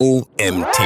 OMT.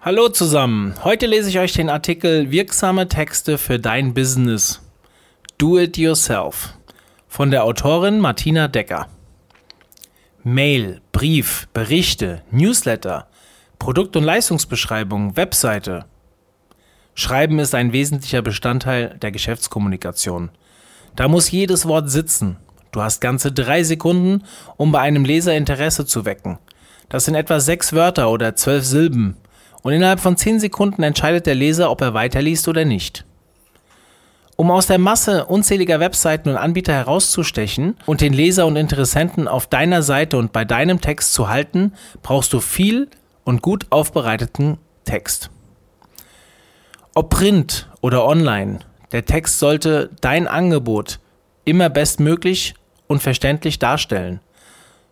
Hallo zusammen. Heute lese ich euch den Artikel Wirksame Texte für dein Business. Do it yourself von der Autorin Martina Decker. Mail, Brief, Berichte, Newsletter, Produkt- und Leistungsbeschreibung, Webseite. Schreiben ist ein wesentlicher Bestandteil der Geschäftskommunikation. Da muss jedes Wort sitzen. Du hast ganze drei Sekunden, um bei einem Leser Interesse zu wecken. Das sind etwa sechs Wörter oder zwölf Silben. Und innerhalb von zehn Sekunden entscheidet der Leser, ob er weiterliest oder nicht. Um aus der Masse unzähliger Webseiten und Anbieter herauszustechen und den Leser und Interessenten auf deiner Seite und bei deinem Text zu halten, brauchst du viel und gut aufbereiteten Text. Ob print oder online, der Text sollte dein Angebot immer bestmöglich und verständlich darstellen.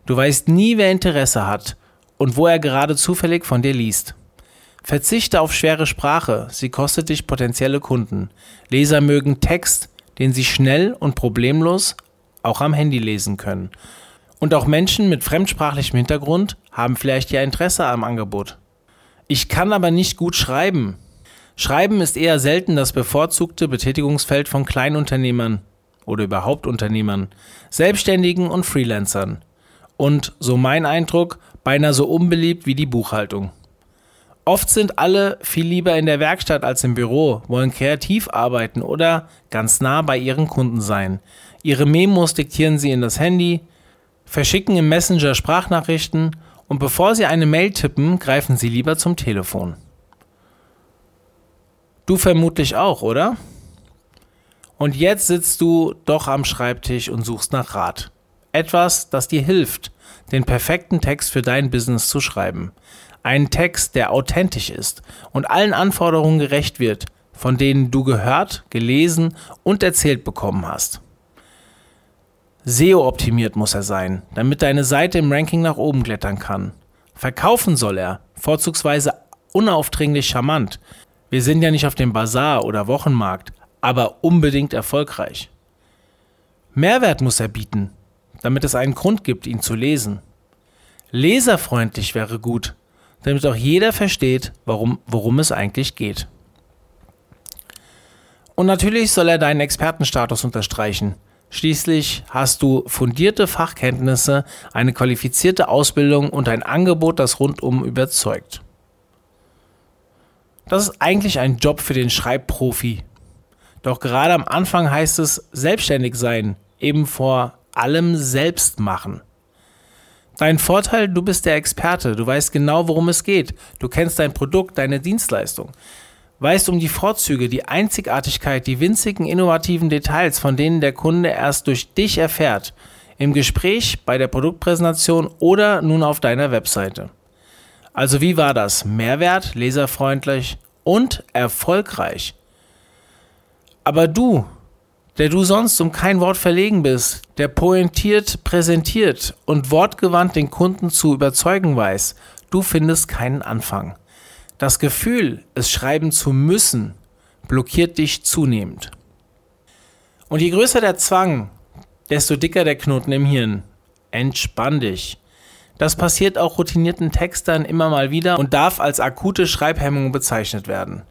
Du weißt nie, wer Interesse hat und wo er gerade zufällig von dir liest. Verzichte auf schwere Sprache, sie kostet dich potenzielle Kunden. Leser mögen Text, den sie schnell und problemlos auch am Handy lesen können. Und auch Menschen mit fremdsprachlichem Hintergrund haben vielleicht ja Interesse am Angebot. Ich kann aber nicht gut schreiben. Schreiben ist eher selten das bevorzugte Betätigungsfeld von Kleinunternehmern oder überhaupt Unternehmern, Selbstständigen und Freelancern. Und, so mein Eindruck, beinahe so unbeliebt wie die Buchhaltung. Oft sind alle viel lieber in der Werkstatt als im Büro, wollen kreativ arbeiten oder ganz nah bei ihren Kunden sein. Ihre Memos diktieren sie in das Handy, verschicken im Messenger Sprachnachrichten und bevor sie eine Mail tippen, greifen sie lieber zum Telefon. Du vermutlich auch, oder? Und jetzt sitzt du doch am Schreibtisch und suchst nach Rat. Etwas, das dir hilft, den perfekten Text für dein Business zu schreiben. Einen Text, der authentisch ist und allen Anforderungen gerecht wird, von denen du gehört, gelesen und erzählt bekommen hast. SEO-optimiert muss er sein, damit deine Seite im Ranking nach oben klettern kann. Verkaufen soll er, vorzugsweise unaufdringlich charmant. Wir sind ja nicht auf dem Bazar oder Wochenmarkt, aber unbedingt erfolgreich. Mehrwert muss er bieten, damit es einen Grund gibt, ihn zu lesen. Leserfreundlich wäre gut, damit auch jeder versteht, warum, worum es eigentlich geht. Und natürlich soll er deinen Expertenstatus unterstreichen. Schließlich hast du fundierte Fachkenntnisse, eine qualifizierte Ausbildung und ein Angebot, das rundum überzeugt. Das ist eigentlich ein Job für den Schreibprofi, doch gerade am Anfang heißt es selbstständig sein, eben vor allem selbst machen. Dein Vorteil, du bist der Experte, du weißt genau, worum es geht, du kennst dein Produkt, deine Dienstleistung, weißt um die Vorzüge, die Einzigartigkeit, die winzigen innovativen Details, von denen der Kunde erst durch dich erfährt, im Gespräch, bei der Produktpräsentation oder nun auf deiner Webseite. Also wie war das? Mehrwert, leserfreundlich und erfolgreich. Aber du, der du sonst um kein Wort verlegen bist, der pointiert präsentiert und wortgewandt den Kunden zu überzeugen weiß, du findest keinen Anfang. Das Gefühl, es schreiben zu müssen, blockiert dich zunehmend. Und je größer der Zwang, desto dicker der Knoten im Hirn. Entspann dich. Das passiert auch routinierten Textern immer mal wieder und darf als akute Schreibhemmung bezeichnet werden.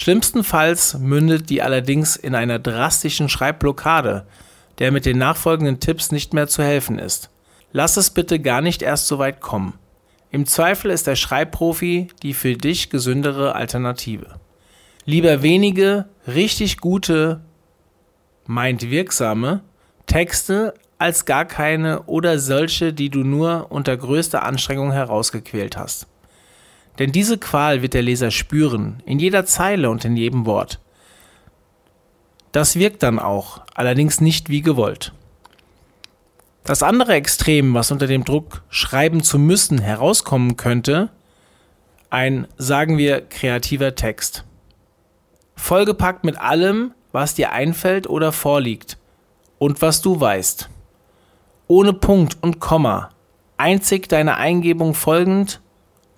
Schlimmstenfalls mündet die allerdings in einer drastischen Schreibblockade, der mit den nachfolgenden Tipps nicht mehr zu helfen ist. Lass es bitte gar nicht erst so weit kommen. Im Zweifel ist der Schreibprofi die für dich gesündere Alternative. Lieber wenige, richtig gute, meint wirksame Texte als gar keine oder solche, die du nur unter größter Anstrengung herausgequält hast. Denn diese Qual wird der Leser spüren, in jeder Zeile und in jedem Wort. Das wirkt dann auch, allerdings nicht wie gewollt. Das andere Extrem, was unter dem Druck schreiben zu müssen herauskommen könnte, ein, sagen wir, kreativer Text. Vollgepackt mit allem, was dir einfällt oder vorliegt und was du weißt. Ohne Punkt und Komma, einzig deiner Eingebung folgend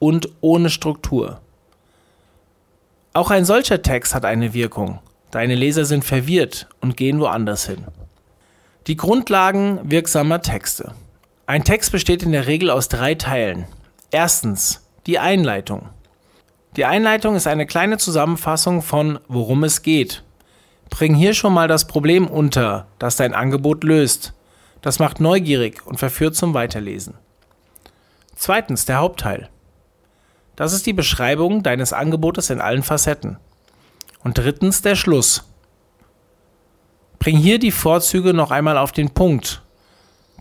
und ohne Struktur. Auch ein solcher Text hat eine Wirkung. Deine Leser sind verwirrt und gehen woanders hin. Die Grundlagen wirksamer Texte. Ein Text besteht in der Regel aus drei Teilen. Erstens die Einleitung. Die Einleitung ist eine kleine Zusammenfassung von worum es geht. Bring hier schon mal das Problem unter, das dein Angebot löst. Das macht neugierig und verführt zum Weiterlesen. Zweitens der Hauptteil. Das ist die Beschreibung deines Angebotes in allen Facetten. Und drittens der Schluss. Bring hier die Vorzüge noch einmal auf den Punkt.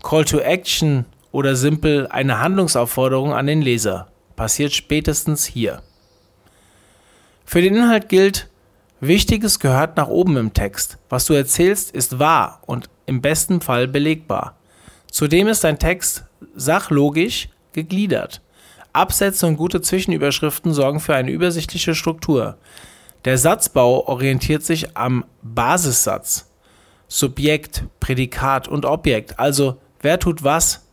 Call to Action oder simpel eine Handlungsaufforderung an den Leser passiert spätestens hier. Für den Inhalt gilt, Wichtiges gehört nach oben im Text. Was du erzählst, ist wahr und im besten Fall belegbar. Zudem ist dein Text sachlogisch gegliedert. Absätze und gute Zwischenüberschriften sorgen für eine übersichtliche Struktur. Der Satzbau orientiert sich am Basissatz. Subjekt, Prädikat und Objekt, also wer tut was.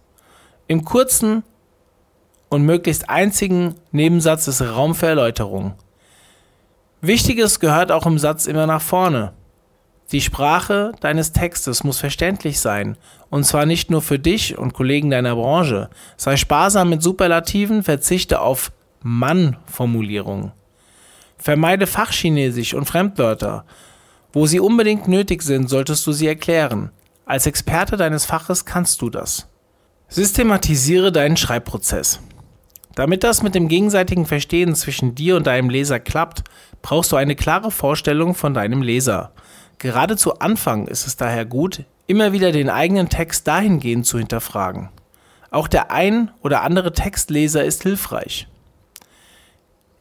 Im kurzen und möglichst einzigen Nebensatz ist Raum für Erläuterung. Wichtiges gehört auch im Satz immer nach vorne. Die Sprache deines Textes muss verständlich sein, und zwar nicht nur für dich und Kollegen deiner Branche. Sei sparsam mit Superlativen, verzichte auf Mann-Formulierungen. Vermeide Fachchinesisch und Fremdwörter. Wo sie unbedingt nötig sind, solltest du sie erklären. Als Experte deines Faches kannst du das. Systematisiere deinen Schreibprozess. Damit das mit dem gegenseitigen Verstehen zwischen dir und deinem Leser klappt, brauchst du eine klare Vorstellung von deinem Leser. Gerade zu Anfang ist es daher gut, immer wieder den eigenen Text dahingehend zu hinterfragen. Auch der ein oder andere Textleser ist hilfreich.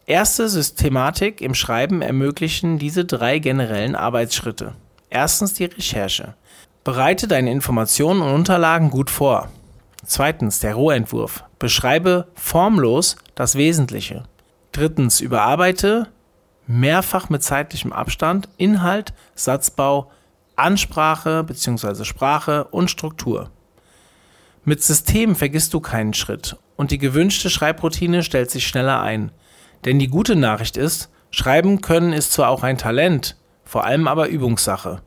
Erste Systematik im Schreiben ermöglichen diese drei generellen Arbeitsschritte. Erstens die Recherche. Bereite deine Informationen und Unterlagen gut vor. Zweitens der Rohentwurf. Beschreibe formlos das Wesentliche. Drittens überarbeite mehrfach mit zeitlichem Abstand Inhalt, Satzbau, Ansprache bzw. Sprache und Struktur. Mit System vergisst du keinen Schritt und die gewünschte Schreibroutine stellt sich schneller ein. Denn die gute Nachricht ist, Schreiben können ist zwar auch ein Talent, vor allem aber Übungssache.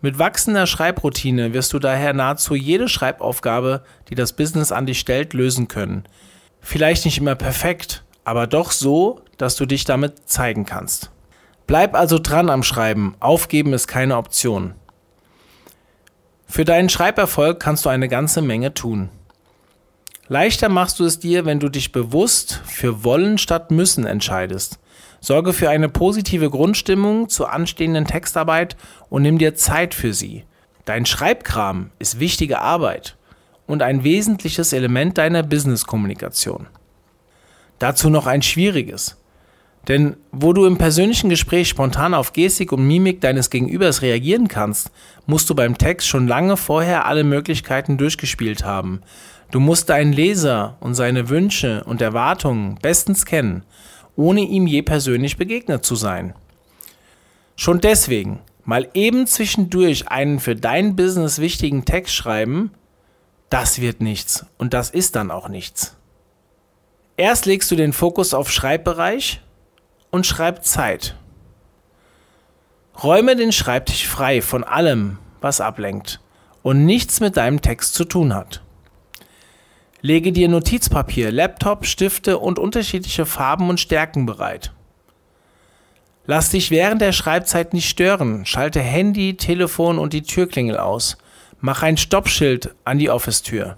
Mit wachsender Schreibroutine wirst du daher nahezu jede Schreibaufgabe, die das Business an dich stellt, lösen können. Vielleicht nicht immer perfekt, aber doch so, dass du dich damit zeigen kannst. Bleib also dran am Schreiben, aufgeben ist keine Option. Für deinen Schreiberfolg kannst du eine ganze Menge tun. Leichter machst du es dir, wenn du dich bewusst für wollen statt müssen entscheidest. Sorge für eine positive Grundstimmung zur anstehenden Textarbeit und nimm dir Zeit für sie. Dein Schreibkram ist wichtige Arbeit und ein wesentliches Element deiner Business-Kommunikation. Dazu noch ein schwieriges. Denn wo du im persönlichen Gespräch spontan auf Gestik und Mimik deines Gegenübers reagieren kannst, musst du beim Text schon lange vorher alle Möglichkeiten durchgespielt haben. Du musst deinen Leser und seine Wünsche und Erwartungen bestens kennen ohne ihm je persönlich begegnet zu sein. Schon deswegen mal eben zwischendurch einen für dein Business wichtigen Text schreiben, das wird nichts und das ist dann auch nichts. Erst legst du den Fokus auf Schreibbereich und Schreibzeit. Räume den Schreibtisch frei von allem, was ablenkt und nichts mit deinem Text zu tun hat. Lege dir Notizpapier, Laptop, Stifte und unterschiedliche Farben und Stärken bereit. Lass dich während der Schreibzeit nicht stören. Schalte Handy, Telefon und die Türklingel aus. Mach ein Stoppschild an die Office-Tür.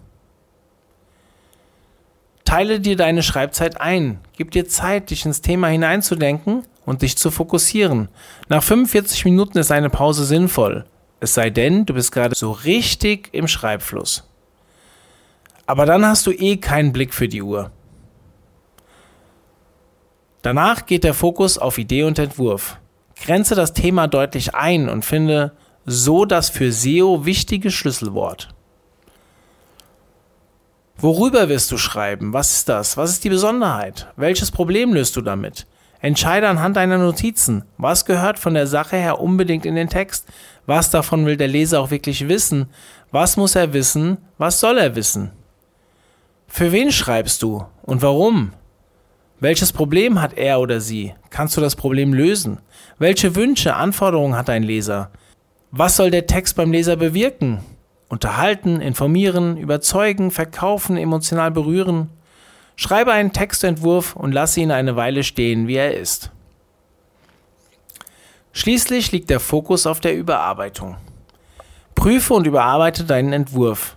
Teile dir deine Schreibzeit ein. Gib dir Zeit, dich ins Thema hineinzudenken und dich zu fokussieren. Nach 45 Minuten ist eine Pause sinnvoll. Es sei denn, du bist gerade so richtig im Schreibfluss. Aber dann hast du eh keinen Blick für die Uhr. Danach geht der Fokus auf Idee und Entwurf. Grenze das Thema deutlich ein und finde so das für SEO wichtige Schlüsselwort. Worüber wirst du schreiben? Was ist das? Was ist die Besonderheit? Welches Problem löst du damit? Entscheide anhand deiner Notizen, was gehört von der Sache her unbedingt in den Text, was davon will der Leser auch wirklich wissen, was muss er wissen, was soll er wissen. Für wen schreibst du und warum? Welches Problem hat er oder sie? Kannst du das Problem lösen? Welche Wünsche, Anforderungen hat dein Leser? Was soll der Text beim Leser bewirken? Unterhalten, informieren, überzeugen, verkaufen, emotional berühren. Schreibe einen Textentwurf und lasse ihn eine Weile stehen, wie er ist. Schließlich liegt der Fokus auf der Überarbeitung. Prüfe und überarbeite deinen Entwurf.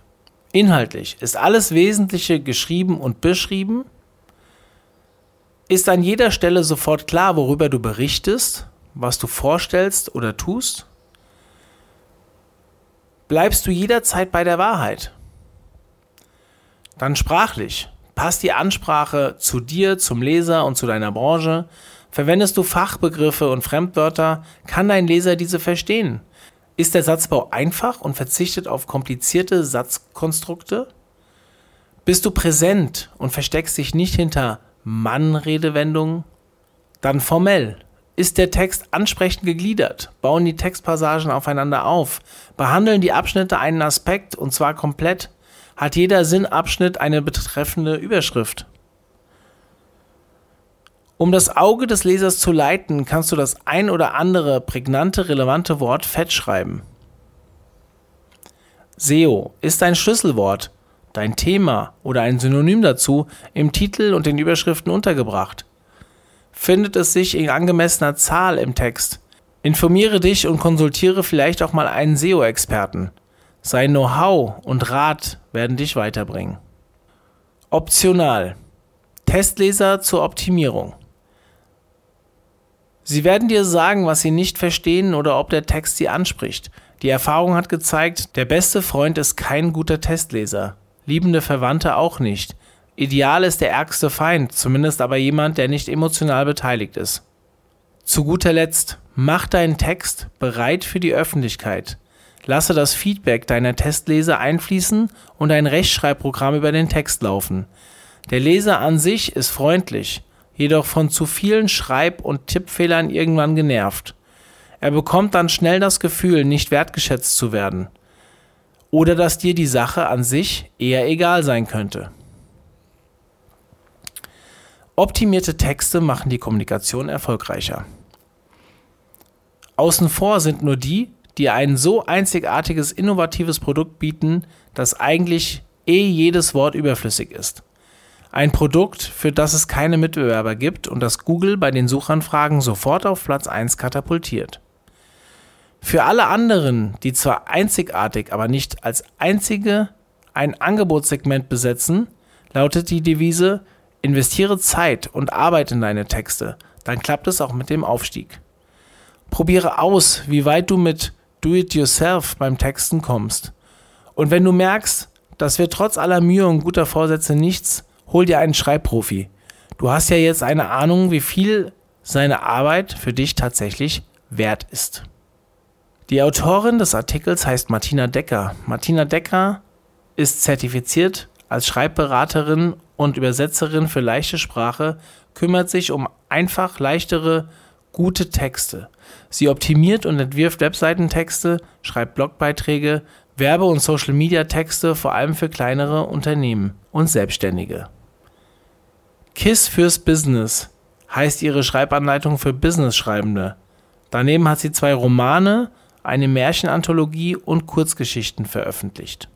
Inhaltlich ist alles Wesentliche geschrieben und beschrieben? Ist an jeder Stelle sofort klar, worüber du berichtest, was du vorstellst oder tust? Bleibst du jederzeit bei der Wahrheit? Dann sprachlich. Passt die Ansprache zu dir, zum Leser und zu deiner Branche? Verwendest du Fachbegriffe und Fremdwörter? Kann dein Leser diese verstehen? Ist der Satzbau einfach und verzichtet auf komplizierte Satzkonstrukte? Bist du präsent und versteckst dich nicht hinter Mann-Redewendungen? Dann formell. Ist der Text ansprechend gegliedert? Bauen die Textpassagen aufeinander auf? Behandeln die Abschnitte einen Aspekt und zwar komplett? Hat jeder Sinnabschnitt eine betreffende Überschrift? Um das Auge des Lesers zu leiten, kannst du das ein oder andere prägnante, relevante Wort fett schreiben. SEO ist ein Schlüsselwort, dein Thema oder ein Synonym dazu im Titel und den Überschriften untergebracht findet es sich in angemessener Zahl im Text. Informiere dich und konsultiere vielleicht auch mal einen SEO-Experten. Sein Know-how und Rat werden dich weiterbringen. Optional. Testleser zur Optimierung. Sie werden dir sagen, was sie nicht verstehen oder ob der Text sie anspricht. Die Erfahrung hat gezeigt, der beste Freund ist kein guter Testleser. Liebende Verwandte auch nicht. Ideal ist der ärgste Feind, zumindest aber jemand, der nicht emotional beteiligt ist. Zu guter Letzt, mach deinen Text bereit für die Öffentlichkeit. Lasse das Feedback deiner Testleser einfließen und ein Rechtschreibprogramm über den Text laufen. Der Leser an sich ist freundlich, jedoch von zu vielen Schreib- und Tippfehlern irgendwann genervt. Er bekommt dann schnell das Gefühl, nicht wertgeschätzt zu werden. Oder dass dir die Sache an sich eher egal sein könnte. Optimierte Texte machen die Kommunikation erfolgreicher. Außen vor sind nur die, die ein so einzigartiges, innovatives Produkt bieten, dass eigentlich eh jedes Wort überflüssig ist. Ein Produkt, für das es keine Mitbewerber gibt und das Google bei den Suchanfragen sofort auf Platz 1 katapultiert. Für alle anderen, die zwar einzigartig, aber nicht als einzige ein Angebotssegment besetzen, lautet die Devise Investiere Zeit und Arbeit in deine Texte, dann klappt es auch mit dem Aufstieg. Probiere aus, wie weit du mit Do-it-yourself beim Texten kommst. Und wenn du merkst, das wird trotz aller Mühe und guter Vorsätze nichts, hol dir einen Schreibprofi. Du hast ja jetzt eine Ahnung, wie viel seine Arbeit für dich tatsächlich wert ist. Die Autorin des Artikels heißt Martina Decker. Martina Decker ist zertifiziert als Schreibberaterin und Übersetzerin für leichte Sprache, kümmert sich um einfach leichtere, gute Texte. Sie optimiert und entwirft Webseitentexte, schreibt Blogbeiträge, Werbe- und Social-Media-Texte vor allem für kleinere Unternehmen und Selbstständige. KISS fürs Business heißt ihre Schreibanleitung für Business-Schreibende. Daneben hat sie zwei Romane, eine Märchenanthologie und Kurzgeschichten veröffentlicht.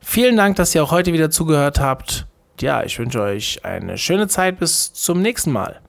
Vielen Dank, dass ihr auch heute wieder zugehört habt. Ja, ich wünsche euch eine schöne Zeit. Bis zum nächsten Mal.